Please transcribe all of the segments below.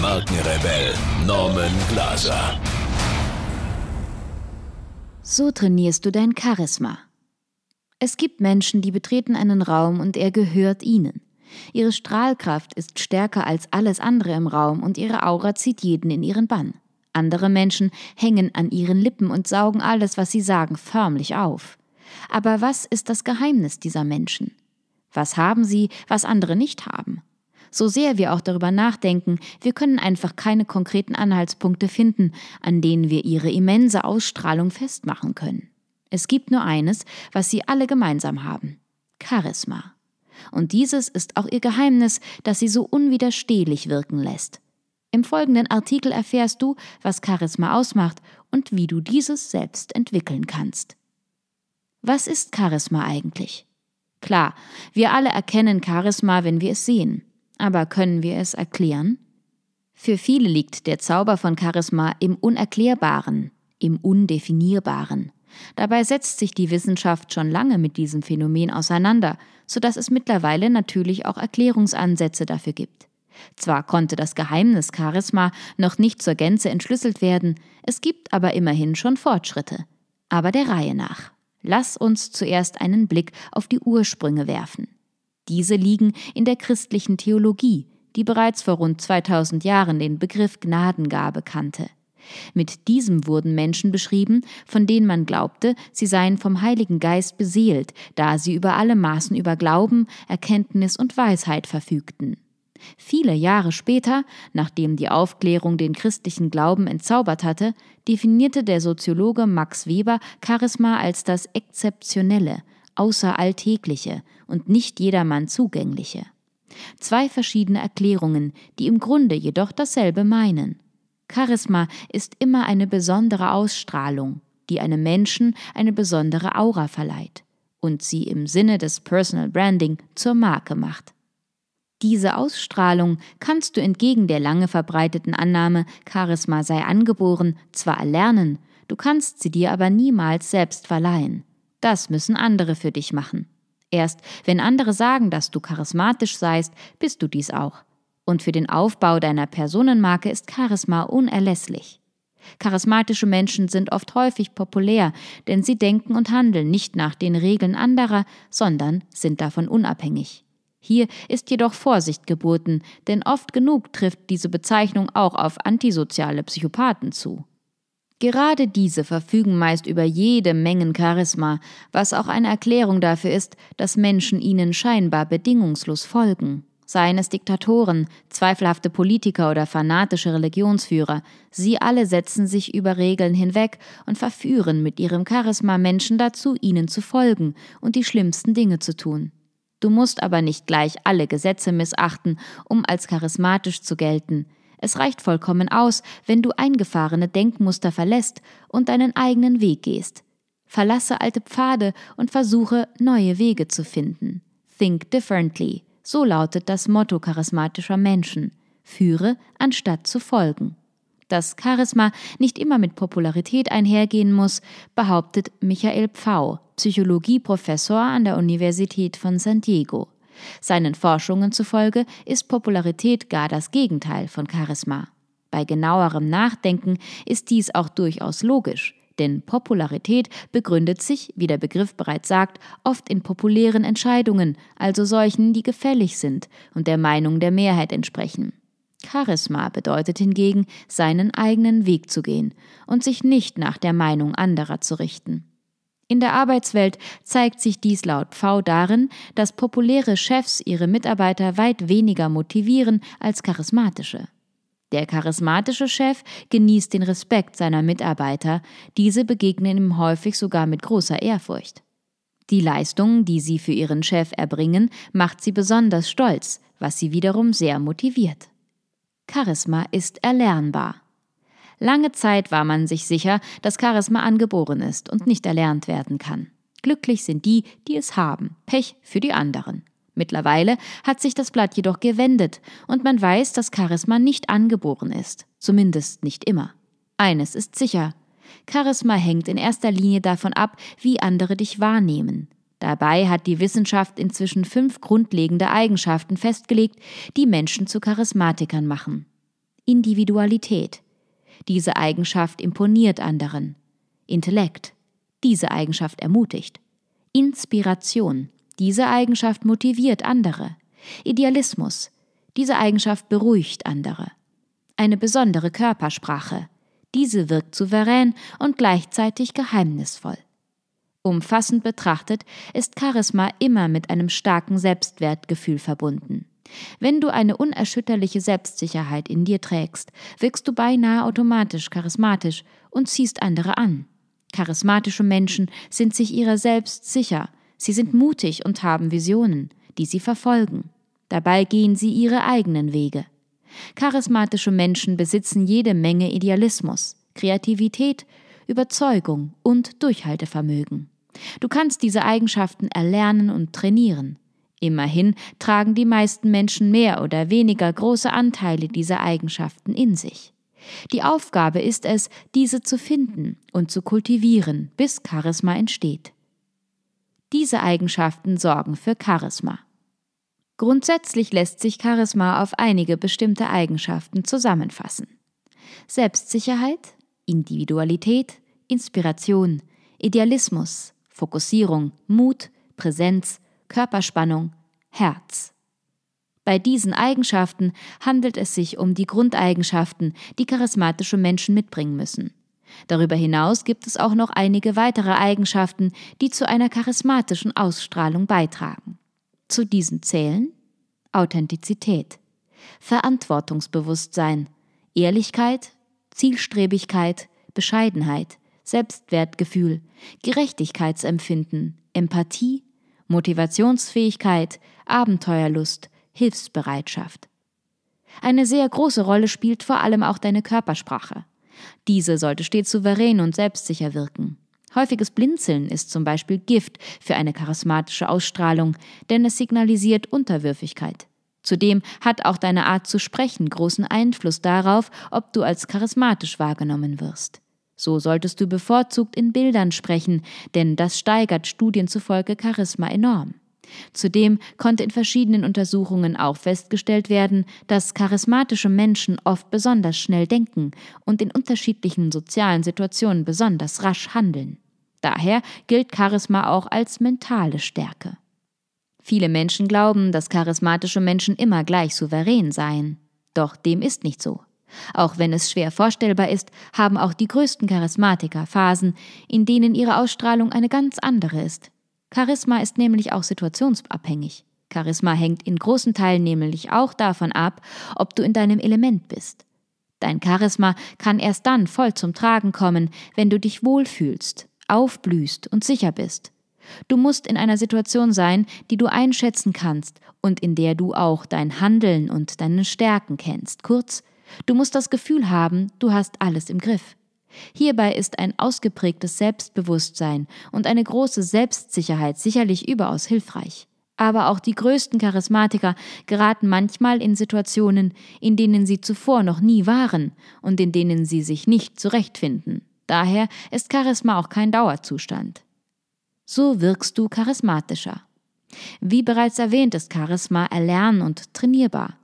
Markenrebell Norman Glaser. So trainierst du dein Charisma. Es gibt Menschen, die betreten einen Raum und er gehört ihnen. Ihre Strahlkraft ist stärker als alles andere im Raum und ihre Aura zieht jeden in ihren Bann. Andere Menschen hängen an ihren Lippen und saugen alles, was sie sagen, förmlich auf. Aber was ist das Geheimnis dieser Menschen? Was haben sie, was andere nicht haben? So sehr wir auch darüber nachdenken, wir können einfach keine konkreten Anhaltspunkte finden, an denen wir ihre immense Ausstrahlung festmachen können. Es gibt nur eines, was sie alle gemeinsam haben Charisma. Und dieses ist auch ihr Geheimnis, das sie so unwiderstehlich wirken lässt. Im folgenden Artikel erfährst du, was Charisma ausmacht und wie du dieses selbst entwickeln kannst. Was ist Charisma eigentlich? Klar, wir alle erkennen Charisma, wenn wir es sehen. Aber können wir es erklären? Für viele liegt der Zauber von Charisma im Unerklärbaren, im Undefinierbaren. Dabei setzt sich die Wissenschaft schon lange mit diesem Phänomen auseinander, so dass es mittlerweile natürlich auch Erklärungsansätze dafür gibt. Zwar konnte das Geheimnis Charisma noch nicht zur Gänze entschlüsselt werden, es gibt aber immerhin schon Fortschritte. Aber der Reihe nach. Lass uns zuerst einen Blick auf die Ursprünge werfen. Diese liegen in der christlichen Theologie, die bereits vor rund 2000 Jahren den Begriff Gnadengabe kannte. Mit diesem wurden Menschen beschrieben, von denen man glaubte, sie seien vom Heiligen Geist beseelt, da sie über alle Maßen über Glauben, Erkenntnis und Weisheit verfügten. Viele Jahre später, nachdem die Aufklärung den christlichen Glauben entzaubert hatte, definierte der Soziologe Max Weber Charisma als das Exzeptionelle, Außeralltägliche und nicht jedermann zugängliche. Zwei verschiedene Erklärungen, die im Grunde jedoch dasselbe meinen. Charisma ist immer eine besondere Ausstrahlung, die einem Menschen eine besondere Aura verleiht und sie im Sinne des Personal Branding zur Marke macht. Diese Ausstrahlung kannst du entgegen der lange verbreiteten Annahme, Charisma sei angeboren, zwar erlernen, du kannst sie dir aber niemals selbst verleihen. Das müssen andere für dich machen. Erst wenn andere sagen, dass du charismatisch seist, bist du dies auch. Und für den Aufbau deiner Personenmarke ist Charisma unerlässlich. Charismatische Menschen sind oft häufig populär, denn sie denken und handeln nicht nach den Regeln anderer, sondern sind davon unabhängig. Hier ist jedoch Vorsicht geboten, denn oft genug trifft diese Bezeichnung auch auf antisoziale Psychopathen zu. Gerade diese verfügen meist über jede Mengen Charisma, was auch eine Erklärung dafür ist, dass Menschen ihnen scheinbar bedingungslos folgen. Seien es Diktatoren, zweifelhafte Politiker oder fanatische Religionsführer, sie alle setzen sich über Regeln hinweg und verführen mit ihrem Charisma Menschen dazu, ihnen zu folgen und die schlimmsten Dinge zu tun. Du musst aber nicht gleich alle Gesetze missachten, um als charismatisch zu gelten. Es reicht vollkommen aus, wenn du eingefahrene Denkmuster verlässt und deinen eigenen Weg gehst. Verlasse alte Pfade und versuche neue Wege zu finden. Think differently. So lautet das Motto charismatischer Menschen. Führe, anstatt zu folgen. Dass Charisma nicht immer mit Popularität einhergehen muss, behauptet Michael Pfau, Psychologieprofessor an der Universität von San Diego. Seinen Forschungen zufolge ist Popularität gar das Gegenteil von Charisma. Bei genauerem Nachdenken ist dies auch durchaus logisch, denn Popularität begründet sich, wie der Begriff bereits sagt, oft in populären Entscheidungen, also solchen, die gefällig sind und der Meinung der Mehrheit entsprechen. Charisma bedeutet hingegen, seinen eigenen Weg zu gehen und sich nicht nach der Meinung anderer zu richten. In der Arbeitswelt zeigt sich dies laut V darin, dass populäre Chefs ihre Mitarbeiter weit weniger motivieren als charismatische. Der charismatische Chef genießt den Respekt seiner Mitarbeiter, diese begegnen ihm häufig sogar mit großer Ehrfurcht. Die Leistung, die sie für ihren Chef erbringen, macht sie besonders stolz, was sie wiederum sehr motiviert. Charisma ist erlernbar. Lange Zeit war man sich sicher, dass Charisma angeboren ist und nicht erlernt werden kann. Glücklich sind die, die es haben, Pech für die anderen. Mittlerweile hat sich das Blatt jedoch gewendet und man weiß, dass Charisma nicht angeboren ist, zumindest nicht immer. Eines ist sicher, Charisma hängt in erster Linie davon ab, wie andere dich wahrnehmen. Dabei hat die Wissenschaft inzwischen fünf grundlegende Eigenschaften festgelegt, die Menschen zu Charismatikern machen. Individualität. Diese Eigenschaft imponiert anderen. Intellekt. Diese Eigenschaft ermutigt. Inspiration. Diese Eigenschaft motiviert andere. Idealismus. Diese Eigenschaft beruhigt andere. Eine besondere Körpersprache. Diese wirkt souverän und gleichzeitig geheimnisvoll. Umfassend betrachtet ist Charisma immer mit einem starken Selbstwertgefühl verbunden. Wenn du eine unerschütterliche Selbstsicherheit in dir trägst, wirkst du beinahe automatisch charismatisch und ziehst andere an. Charismatische Menschen sind sich ihrer selbst sicher, sie sind mutig und haben Visionen, die sie verfolgen. Dabei gehen sie ihre eigenen Wege. Charismatische Menschen besitzen jede Menge Idealismus, Kreativität Überzeugung und Durchhaltevermögen. Du kannst diese Eigenschaften erlernen und trainieren. Immerhin tragen die meisten Menschen mehr oder weniger große Anteile dieser Eigenschaften in sich. Die Aufgabe ist es, diese zu finden und zu kultivieren, bis Charisma entsteht. Diese Eigenschaften sorgen für Charisma. Grundsätzlich lässt sich Charisma auf einige bestimmte Eigenschaften zusammenfassen. Selbstsicherheit, Individualität, Inspiration, Idealismus, Fokussierung, Mut, Präsenz, Körperspannung, Herz. Bei diesen Eigenschaften handelt es sich um die Grundeigenschaften, die charismatische Menschen mitbringen müssen. Darüber hinaus gibt es auch noch einige weitere Eigenschaften, die zu einer charismatischen Ausstrahlung beitragen. Zu diesen zählen Authentizität, Verantwortungsbewusstsein, Ehrlichkeit, Zielstrebigkeit, Bescheidenheit, Selbstwertgefühl, Gerechtigkeitsempfinden, Empathie, Motivationsfähigkeit, Abenteuerlust, Hilfsbereitschaft. Eine sehr große Rolle spielt vor allem auch deine Körpersprache. Diese sollte stets souverän und selbstsicher wirken. Häufiges Blinzeln ist zum Beispiel Gift für eine charismatische Ausstrahlung, denn es signalisiert Unterwürfigkeit. Zudem hat auch deine Art zu sprechen großen Einfluss darauf, ob du als charismatisch wahrgenommen wirst. So solltest du bevorzugt in Bildern sprechen, denn das steigert Studien zufolge Charisma enorm. Zudem konnte in verschiedenen Untersuchungen auch festgestellt werden, dass charismatische Menschen oft besonders schnell denken und in unterschiedlichen sozialen Situationen besonders rasch handeln. Daher gilt Charisma auch als mentale Stärke. Viele Menschen glauben, dass charismatische Menschen immer gleich souverän seien. Doch dem ist nicht so. Auch wenn es schwer vorstellbar ist, haben auch die größten Charismatiker Phasen, in denen ihre Ausstrahlung eine ganz andere ist. Charisma ist nämlich auch situationsabhängig. Charisma hängt in großen Teilen nämlich auch davon ab, ob du in deinem Element bist. Dein Charisma kann erst dann voll zum Tragen kommen, wenn du dich wohlfühlst, aufblühst und sicher bist. Du musst in einer Situation sein, die du einschätzen kannst und in der du auch dein Handeln und deine Stärken kennst. Kurz, Du musst das Gefühl haben, du hast alles im Griff. Hierbei ist ein ausgeprägtes Selbstbewusstsein und eine große Selbstsicherheit sicherlich überaus hilfreich. Aber auch die größten Charismatiker geraten manchmal in Situationen, in denen sie zuvor noch nie waren und in denen sie sich nicht zurechtfinden. Daher ist Charisma auch kein Dauerzustand. So wirkst du charismatischer. Wie bereits erwähnt, ist Charisma erlern und trainierbar.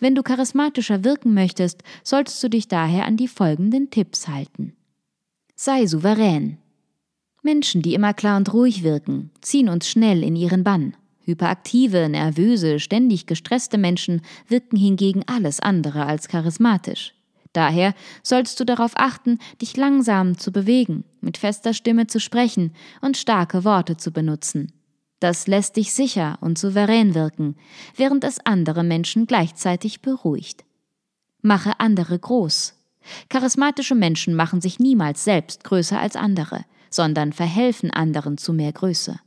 Wenn du charismatischer wirken möchtest, solltest du dich daher an die folgenden Tipps halten. Sei souverän. Menschen, die immer klar und ruhig wirken, ziehen uns schnell in ihren Bann. Hyperaktive, nervöse, ständig gestresste Menschen wirken hingegen alles andere als charismatisch. Daher sollst du darauf achten, dich langsam zu bewegen, mit fester Stimme zu sprechen und starke Worte zu benutzen. Das lässt dich sicher und souverän wirken, während es andere Menschen gleichzeitig beruhigt. Mache andere groß. Charismatische Menschen machen sich niemals selbst größer als andere, sondern verhelfen anderen zu mehr Größe.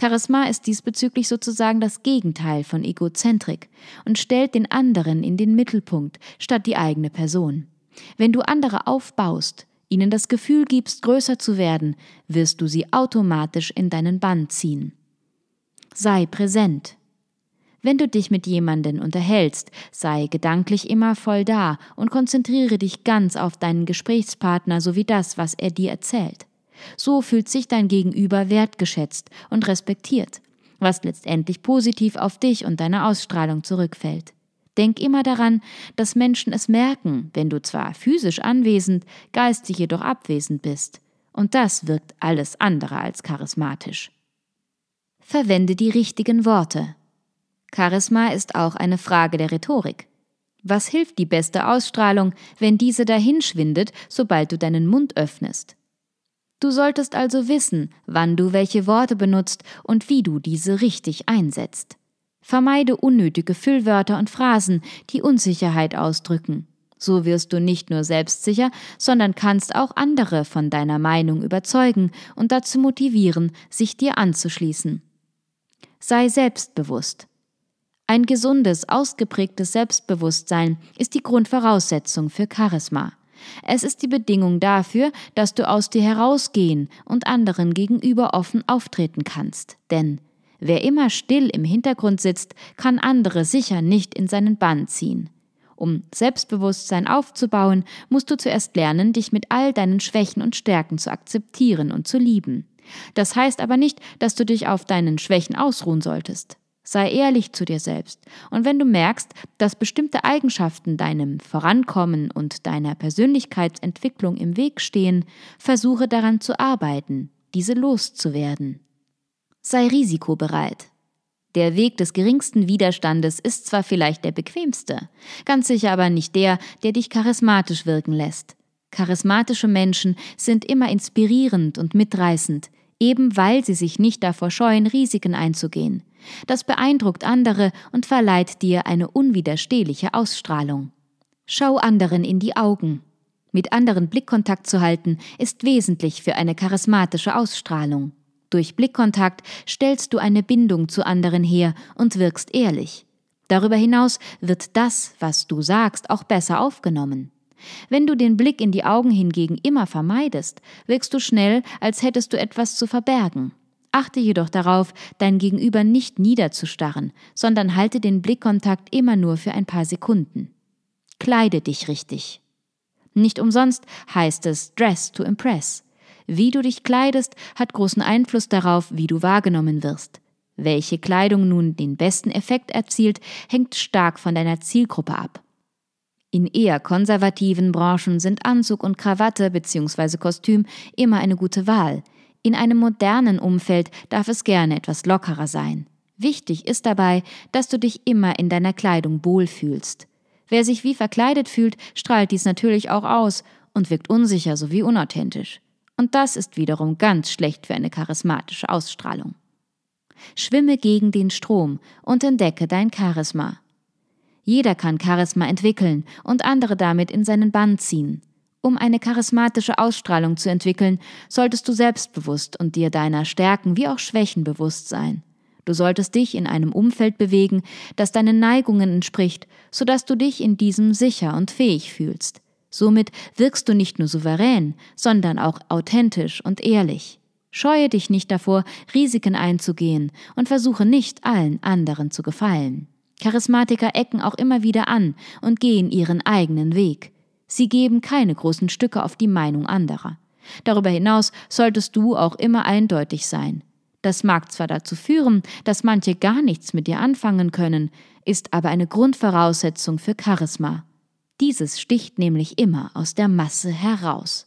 Charisma ist diesbezüglich sozusagen das Gegenteil von Egozentrik und stellt den anderen in den Mittelpunkt statt die eigene Person. Wenn du andere aufbaust, ihnen das Gefühl gibst, größer zu werden, wirst du sie automatisch in deinen Bann ziehen. Sei präsent. Wenn du dich mit jemanden unterhältst, sei gedanklich immer voll da und konzentriere dich ganz auf deinen Gesprächspartner sowie das, was er dir erzählt. So fühlt sich dein Gegenüber wertgeschätzt und respektiert, was letztendlich positiv auf dich und deine Ausstrahlung zurückfällt. Denk immer daran, dass Menschen es merken, wenn du zwar physisch anwesend, geistig jedoch abwesend bist. Und das wirkt alles andere als charismatisch. Verwende die richtigen Worte. Charisma ist auch eine Frage der Rhetorik. Was hilft die beste Ausstrahlung, wenn diese dahinschwindet, sobald du deinen Mund öffnest? Du solltest also wissen, wann du welche Worte benutzt und wie du diese richtig einsetzt. Vermeide unnötige Füllwörter und Phrasen, die Unsicherheit ausdrücken. So wirst du nicht nur selbstsicher, sondern kannst auch andere von deiner Meinung überzeugen und dazu motivieren, sich dir anzuschließen. Sei selbstbewusst. Ein gesundes, ausgeprägtes Selbstbewusstsein ist die Grundvoraussetzung für Charisma. Es ist die Bedingung dafür, dass du aus dir herausgehen und anderen gegenüber offen auftreten kannst. Denn Wer immer still im Hintergrund sitzt, kann andere sicher nicht in seinen Bann ziehen. Um Selbstbewusstsein aufzubauen, musst du zuerst lernen, dich mit all deinen Schwächen und Stärken zu akzeptieren und zu lieben. Das heißt aber nicht, dass du dich auf deinen Schwächen ausruhen solltest. Sei ehrlich zu dir selbst. Und wenn du merkst, dass bestimmte Eigenschaften deinem Vorankommen und deiner Persönlichkeitsentwicklung im Weg stehen, versuche daran zu arbeiten, diese loszuwerden. Sei risikobereit. Der Weg des geringsten Widerstandes ist zwar vielleicht der bequemste, ganz sicher aber nicht der, der dich charismatisch wirken lässt. Charismatische Menschen sind immer inspirierend und mitreißend, eben weil sie sich nicht davor scheuen, Risiken einzugehen. Das beeindruckt andere und verleiht dir eine unwiderstehliche Ausstrahlung. Schau anderen in die Augen. Mit anderen Blickkontakt zu halten, ist wesentlich für eine charismatische Ausstrahlung. Durch Blickkontakt stellst du eine Bindung zu anderen her und wirkst ehrlich. Darüber hinaus wird das, was du sagst, auch besser aufgenommen. Wenn du den Blick in die Augen hingegen immer vermeidest, wirkst du schnell, als hättest du etwas zu verbergen. Achte jedoch darauf, dein Gegenüber nicht niederzustarren, sondern halte den Blickkontakt immer nur für ein paar Sekunden. Kleide dich richtig. Nicht umsonst heißt es Dress to Impress. Wie du dich kleidest, hat großen Einfluss darauf, wie du wahrgenommen wirst. Welche Kleidung nun den besten Effekt erzielt, hängt stark von deiner Zielgruppe ab. In eher konservativen Branchen sind Anzug und Krawatte bzw. Kostüm immer eine gute Wahl. In einem modernen Umfeld darf es gerne etwas lockerer sein. Wichtig ist dabei, dass du dich immer in deiner Kleidung wohlfühlst. Wer sich wie verkleidet fühlt, strahlt dies natürlich auch aus und wirkt unsicher sowie unauthentisch. Und das ist wiederum ganz schlecht für eine charismatische Ausstrahlung. Schwimme gegen den Strom und entdecke dein Charisma. Jeder kann Charisma entwickeln und andere damit in seinen Bann ziehen. Um eine charismatische Ausstrahlung zu entwickeln, solltest du selbstbewusst und dir deiner Stärken wie auch Schwächen bewusst sein. Du solltest dich in einem Umfeld bewegen, das deinen Neigungen entspricht, sodass du dich in diesem sicher und fähig fühlst. Somit wirkst du nicht nur souverän, sondern auch authentisch und ehrlich. Scheue dich nicht davor, Risiken einzugehen und versuche nicht allen anderen zu gefallen. Charismatiker ecken auch immer wieder an und gehen ihren eigenen Weg. Sie geben keine großen Stücke auf die Meinung anderer. Darüber hinaus solltest du auch immer eindeutig sein. Das mag zwar dazu führen, dass manche gar nichts mit dir anfangen können, ist aber eine Grundvoraussetzung für Charisma. Dieses sticht nämlich immer aus der Masse heraus.